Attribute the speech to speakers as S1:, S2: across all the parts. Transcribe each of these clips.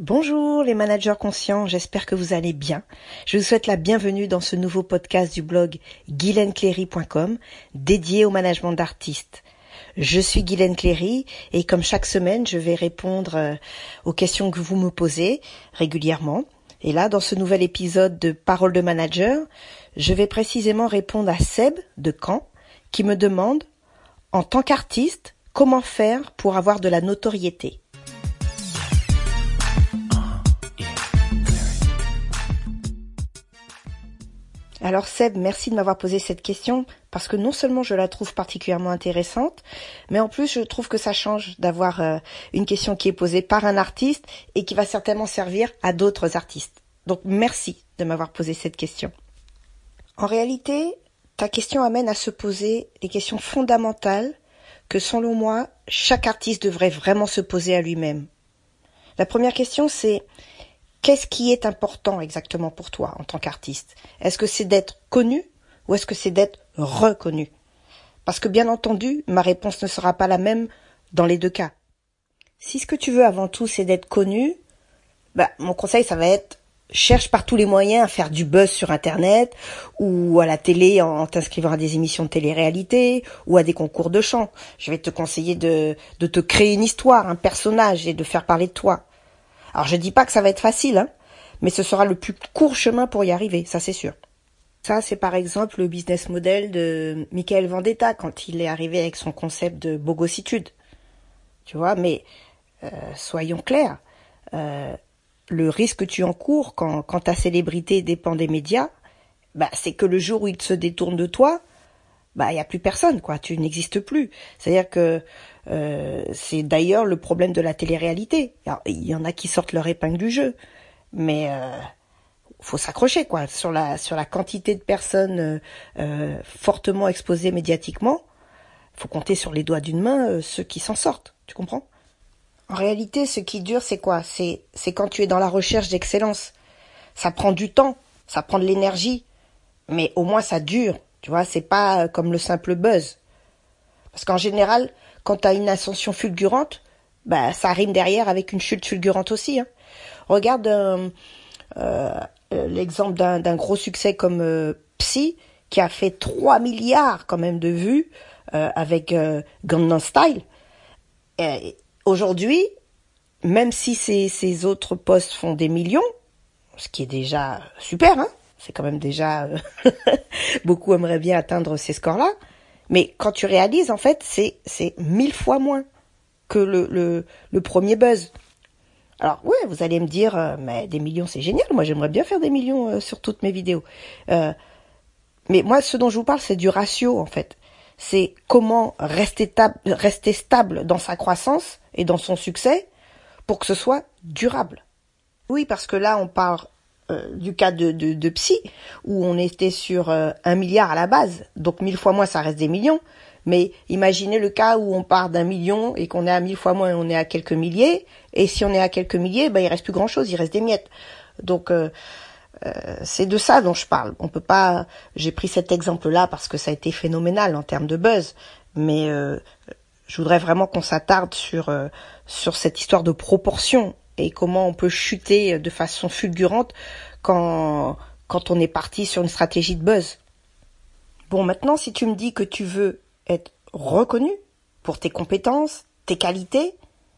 S1: Bonjour les managers conscients, j'espère que vous allez bien. Je vous souhaite la bienvenue dans ce nouveau podcast du blog guylainecléry.com dédié au management d'artistes. Je suis Guylaine Cléry et comme chaque semaine, je vais répondre euh, aux questions que vous me posez régulièrement. Et là, dans ce nouvel épisode de Parole de manager, je vais précisément répondre à Seb de Caen qui me demande, en tant qu'artiste, comment faire pour avoir de la notoriété? Alors Seb, merci de m'avoir posé cette question parce que non seulement je la trouve particulièrement intéressante, mais en plus je trouve que ça change d'avoir euh, une question qui est posée par un artiste et qui va certainement servir à d'autres artistes. Donc merci de m'avoir posé cette question. En réalité, ta question amène à se poser des questions fondamentales que selon moi, chaque artiste devrait vraiment se poser à lui-même. La première question c'est Qu'est-ce qui est important exactement pour toi en tant qu'artiste? Est-ce que c'est d'être connu ou est-ce que c'est d'être reconnu? Parce que bien entendu, ma réponse ne sera pas la même dans les deux cas. Si ce que tu veux avant tout c'est d'être connu, bah, mon conseil ça va être cherche par tous les moyens à faire du buzz sur internet ou à la télé en t'inscrivant à des émissions de télé-réalité ou à des concours de chant. Je vais te conseiller de, de te créer une histoire, un personnage et de faire parler de toi. Alors je dis pas que ça va être facile, hein, mais ce sera le plus court chemin pour y arriver, ça c'est sûr. Ça, c'est par exemple le business model de Michael Vendetta quand il est arrivé avec son concept de bogossitude. Tu vois, mais euh, soyons clairs, euh, le risque que tu encours quand, ta célébrité dépend des médias, bah, c'est que le jour où il se détourne de toi, bah il y a plus personne quoi, tu n'existes plus. C'est-à-dire que euh, c'est d'ailleurs le problème de la télé-réalité. Il y en a qui sortent leur épingle du jeu, mais euh, faut s'accrocher quoi sur la sur la quantité de personnes euh, euh fortement exposées médiatiquement. Faut compter sur les doigts d'une main ceux qui s'en sortent. Tu comprends? En réalité, ce qui dure, c'est quoi? C'est c'est quand tu es dans la recherche d'excellence. Ça prend du temps, ça prend de l'énergie, mais au moins ça dure tu vois, c'est pas comme le simple buzz. Parce qu'en général, quand tu as une ascension fulgurante, bah ça rime derrière avec une chute fulgurante aussi. Hein. Regarde euh, euh, l'exemple d'un gros succès comme euh, Psy, qui a fait 3 milliards quand même de vues avec Gangnam Style. Aujourd'hui, même si ces, ces autres postes font des millions, ce qui est déjà super, hein, c'est quand même déjà euh, beaucoup aimeraient bien atteindre ces scores-là. Mais quand tu réalises, en fait, c'est c'est mille fois moins que le, le, premier buzz. Alors ouais, vous allez me dire, euh, mais des millions c'est génial. Moi j'aimerais bien faire des millions euh, sur toutes mes vidéos. mais moi, ce dont je vous parle, c'est du ratio en fait. C'est comment rester, rester stable dans sa croissance et dans son succès pour que ce soit durable. Oui, parce que là, on parle euh, du cas de, de, Psy, où on était sur euh, un milliard à la base, donc mille fois moins, ça reste des millions. Mais imaginez le cas où on part d'un million et qu'on est à mille fois moins on est à quelques milliers. Et si on est à quelques milliers, ben il reste plus grand chose, il reste des miettes. Donc euh, c'est de ça dont je parle. On peut pas. J'ai pris cet exemple-là parce que ça a été phénoménal en termes de buzz, mais je voudrais vraiment qu'on s'attarde sur sur cette histoire de proportion et comment on peut chuter de façon fulgurante quand, on est parti sur une stratégie de buzz. Bon, maintenant, si tu me dis que tu veux être reconnu pour tes compétences, tes qualités,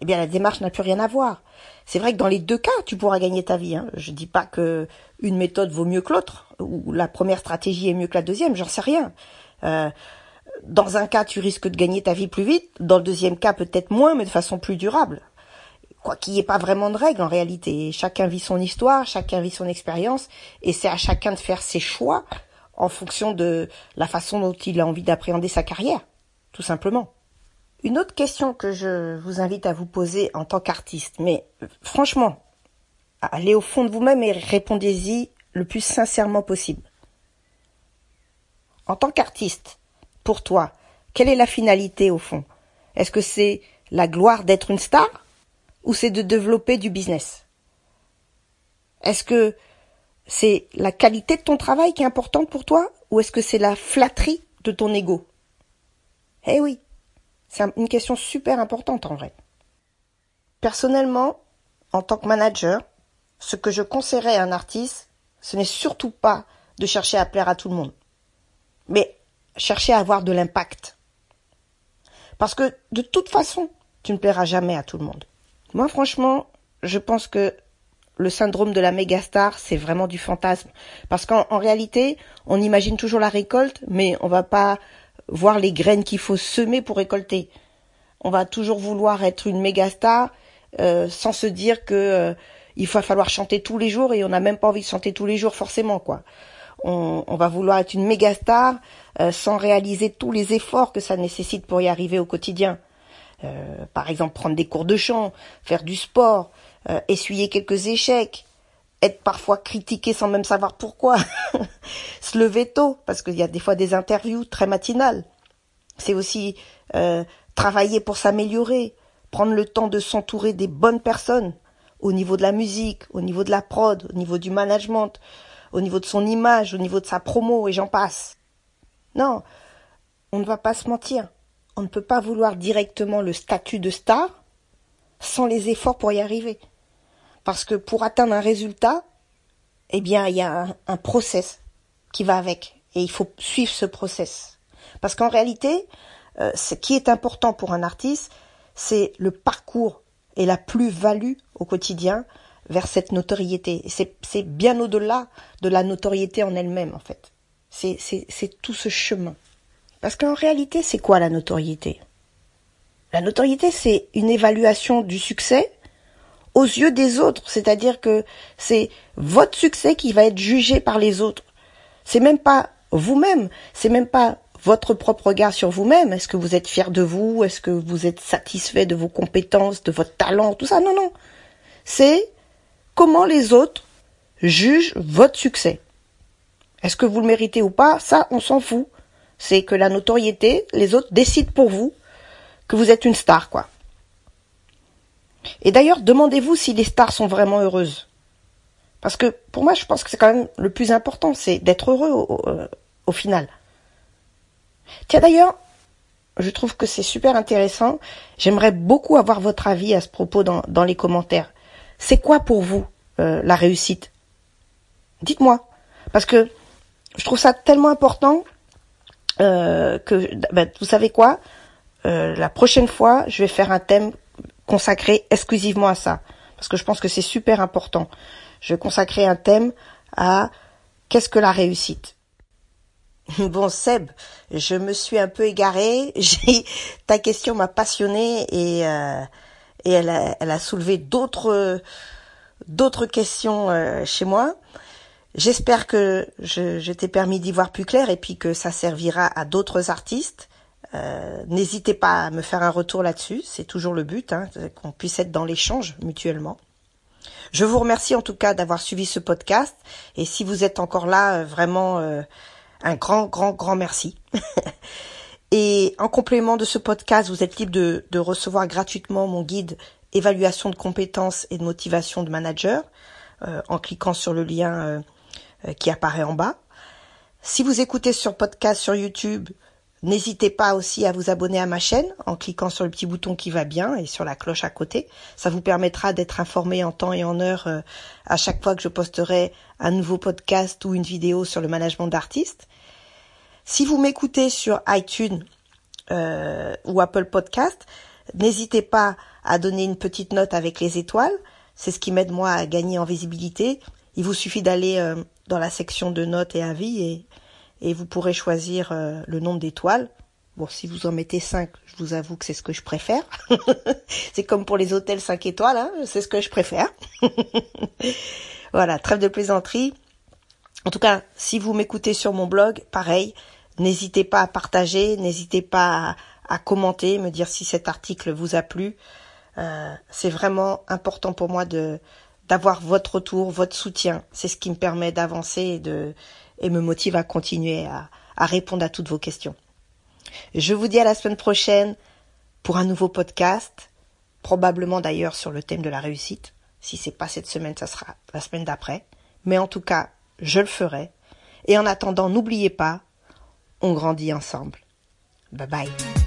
S1: eh bien, la démarche n'a plus rien à voir. C'est vrai que dans les deux cas, tu pourras gagner ta vie. Hein. Je dis pas que une méthode vaut mieux que l'autre, ou la première stratégie est mieux que la deuxième, j'en sais rien. Euh, dans un cas, tu risques de gagner ta vie plus vite, dans le deuxième cas, peut-être moins, mais de façon plus durable quoi qu'il n'y ait pas vraiment de règles en réalité. Chacun vit son histoire, chacun vit son expérience, et c'est à chacun de faire ses choix en fonction de la façon dont il a envie d'appréhender sa carrière, tout simplement. Une autre question que je vous invite à vous poser en tant qu'artiste, mais franchement, allez au fond de vous-même et répondez-y le plus sincèrement possible. En tant qu'artiste, pour toi, quelle est la finalité au fond? Est-ce que c'est la gloire d'être une star? Ou c'est de développer du business? Est-ce que c'est la qualité de ton travail qui est importante pour toi ou est-ce que c'est la flatterie de ton ego? Eh oui, c'est une question super importante en vrai. Personnellement, en tant que manager, ce que je conseillerais à un artiste, ce n'est surtout pas de chercher à plaire à tout le monde, mais chercher à avoir de l'impact. Parce que de toute façon, tu ne plairas jamais à tout le monde. Moi, franchement, je pense que le syndrome de la méga star, c'est vraiment du fantasme. Parce qu'en réalité, on imagine toujours la récolte, mais on va pas voir les graines qu'il faut semer pour récolter. On va toujours vouloir être une méga star euh, sans se dire que euh, va falloir chanter tous les jours et on n'a même pas envie de chanter tous les jours forcément quoi. On, va vouloir être une méga star euh, sans réaliser tous les efforts que ça nécessite pour y arriver au quotidien. Par exemple, prendre des cours de chant, faire du sport, essuyer quelques échecs, être parfois critiqué sans même savoir pourquoi, se lever tôt, parce qu'il y a des fois des interviews très matinales. C'est aussi euh, travailler pour s'améliorer, prendre le temps de s'entourer des bonnes personnes au niveau de la musique, au niveau de la prod, au niveau du management, au niveau de son image, au niveau de sa promo, et j'en passe. Non, on ne va pas se mentir. On ne peut pas vouloir directement le statut de star sans les efforts pour y arriver. Parce que pour atteindre un résultat, eh bien, il y a un, process qui va avec. Et il faut suivre ce process. Parce qu'en réalité, euh, ce qui est important pour un artiste, c'est le parcours et la plus-value au quotidien vers cette notoriété. C'est bien au-delà de la notoriété en elle-même, en fait. C'est tout ce chemin. Parce qu'en réalité, c'est quoi la notoriété? La notoriété, c'est une évaluation du succès aux yeux des autres. C'est-à-dire que c'est votre succès qui va être jugé par les autres. C'est même pas vous-même, c'est même pas votre propre regard sur vous-même. Est-ce que vous êtes fier de vous? Est-ce que vous êtes satisfait de vos compétences, de votre talent, tout ça? Non, non. C'est comment les autres jugent votre succès. Est-ce que vous le méritez ou pas? Ça, on s'en fout. C'est que la notoriété, les autres décident pour vous que vous êtes une star, quoi. Et d'ailleurs, demandez-vous si les stars sont vraiment heureuses. Parce que pour moi, je pense que c'est quand même le plus important, c'est d'être heureux au, euh, final. Tiens d'ailleurs, je trouve que c'est super intéressant. J'aimerais beaucoup avoir votre avis à ce propos dans, les commentaires. C'est quoi pour vous euh, la réussite? Dites-moi. Parce que je trouve ça tellement important euh, que, ben, vous savez quoi? La prochaine fois, je vais faire un thème consacré exclusivement à ça, parce que je pense que c'est super important. Je vais consacrer un thème à qu'est-ce que la réussite? Bon Seb, je me suis un peu égarée. J'ai ta question m'a passionnée et euh, et elle a, elle a soulevé d'autres d'autres questions euh, chez moi. J'espère que je, je t'ai permis d'y voir plus clair et puis que ça servira à d'autres artistes. Euh, n'hésitez pas à me faire un retour là-dessus, c'est toujours le but, hein, qu'on puisse être dans l'échange mutuellement. Je vous remercie en tout cas d'avoir suivi ce podcast et si vous êtes encore là, euh, vraiment euh, un grand, grand, grand merci. et en complément de ce podcast, vous êtes libre de, de, recevoir gratuitement mon guide évaluation de compétences et de motivation de manager en cliquant sur le lien qui apparaît en bas. Si vous écoutez sur podcast sur YouTube, N'hésitez pas aussi à vous abonner à ma chaîne en cliquant sur le petit bouton qui va bien et sur la cloche à côté. Ça vous permettra d'être informé en temps et en heure euh, à chaque fois que je posterai un nouveau podcast ou une vidéo sur le management d'artistes. Si vous m'écoutez sur iTunes euh, ou Apple Podcast, n'hésitez pas à donner une petite note avec les étoiles. C'est ce qui m'aide moi à gagner en visibilité. Il vous suffit d'aller euh, dans la section de notes et avis et et vous pourrez choisir euh, le nombre d'étoiles. Bon, si vous en mettez 5, je vous avoue que c'est ce que je préfère. c'est comme pour les hôtels 5 étoiles, hein, c'est ce que je préfère. voilà, trêve de plaisanterie. En tout cas, si vous m'écoutez sur mon blog, pareil, n'hésitez pas à partager, n'hésitez pas à, commenter, me dire si cet article vous a plu. Euh, c'est vraiment important pour moi de d'avoir votre retour, votre soutien. C'est ce qui me permet d'avancer et de et me motive à continuer à, à répondre à toutes vos questions. Je vous dis à la semaine prochaine pour un nouveau podcast, probablement d'ailleurs sur le thème de la réussite. Si c'est pas cette semaine, ça sera la semaine d'après. Mais en tout cas, je le ferai. Et en attendant, n'oubliez pas, on grandit ensemble. Bye bye.